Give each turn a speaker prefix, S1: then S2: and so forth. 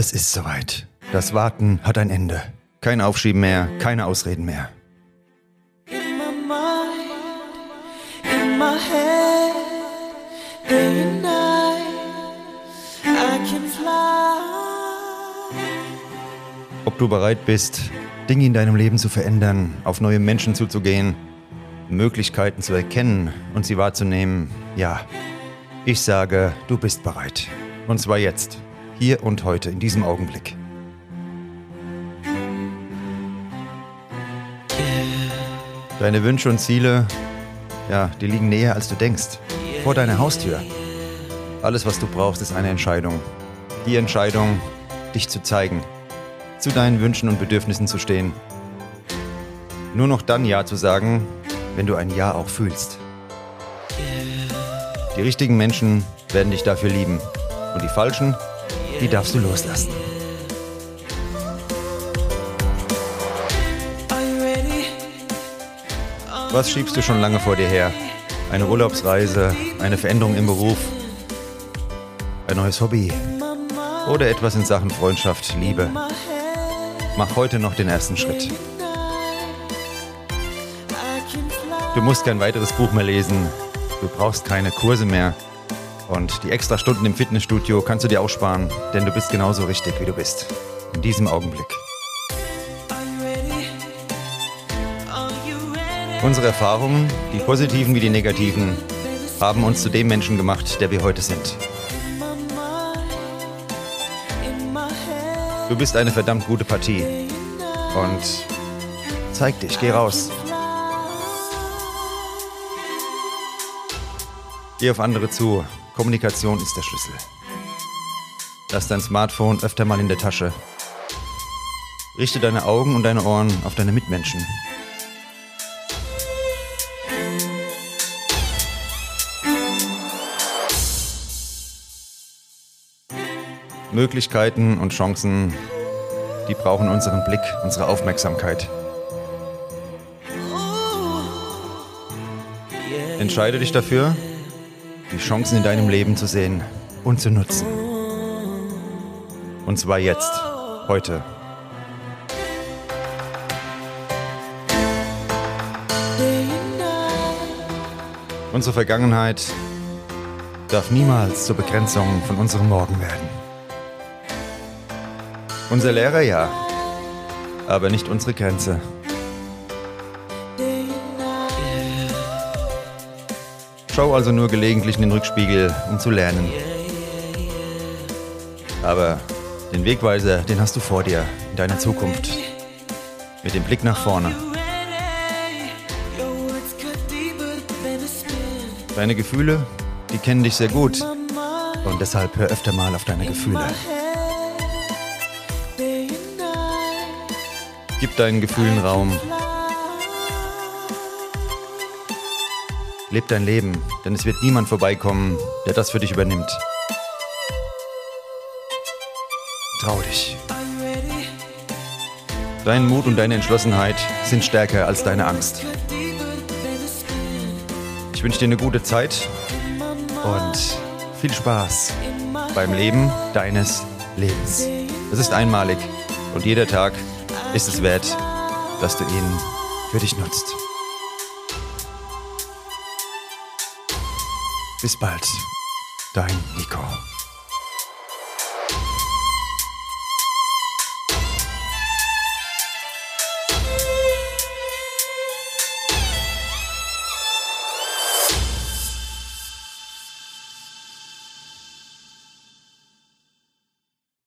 S1: Es ist soweit. Das Warten hat ein Ende. Kein Aufschieben mehr, keine Ausreden mehr.
S2: In my mind, in my head, day and night, I can fly.
S1: Ob du bereit bist, Dinge in deinem Leben zu verändern, auf neue Menschen zuzugehen, Möglichkeiten zu erkennen und sie wahrzunehmen, ja, ich sage, du bist bereit. Und zwar jetzt, hier und heute, in diesem Augenblick. Deine Wünsche und Ziele, ja, die liegen näher, als du denkst. Vor deiner Haustür. Alles, was du brauchst, ist eine Entscheidung. Die Entscheidung, dich zu zeigen, zu deinen Wünschen und Bedürfnissen zu stehen. Nur noch dann Ja zu sagen, wenn du ein Ja auch fühlst. Die richtigen Menschen werden dich dafür lieben. Und die falschen, die darfst du loslassen. Was schiebst du schon lange vor dir her? Eine Urlaubsreise, eine Veränderung im Beruf, ein neues Hobby oder etwas in Sachen Freundschaft, Liebe. Mach heute noch den ersten Schritt. Du musst kein weiteres Buch mehr lesen. Du brauchst keine Kurse mehr. Und die extra Stunden im Fitnessstudio kannst du dir auch sparen, denn du bist genauso richtig, wie du bist. In diesem Augenblick. Unsere Erfahrungen, die positiven wie die negativen, haben uns zu dem Menschen gemacht, der wir heute sind. Du bist eine verdammt gute Partie. Und zeig dich, geh raus. Geh auf andere zu. Kommunikation ist der Schlüssel. Lass dein Smartphone öfter mal in der Tasche. Richte deine Augen und deine Ohren auf deine Mitmenschen. Möglichkeiten und Chancen, die brauchen unseren Blick, unsere Aufmerksamkeit. Entscheide dich dafür, die Chancen in deinem Leben zu sehen und zu nutzen. Und zwar jetzt, heute. Unsere Vergangenheit darf niemals zur Begrenzung von unserem Morgen werden. Unser Lehrer ja, aber nicht unsere Grenze. Schau also nur gelegentlich in den Rückspiegel, um zu lernen. Aber den Wegweiser, den hast du vor dir, in deiner Zukunft. Mit dem Blick nach vorne. Deine Gefühle, die kennen dich sehr gut. Und deshalb hör öfter mal auf deine Gefühle. Gib deinen Gefühlen Raum. Leb dein Leben, denn es wird niemand vorbeikommen, der das für dich übernimmt. Trau dich. Dein Mut und deine Entschlossenheit sind stärker als deine Angst. Ich wünsche dir eine gute Zeit und viel Spaß beim Leben deines Lebens. Es ist einmalig und jeder Tag ist es wert, dass du ihn für dich nutzt. Bis bald, dein Nico.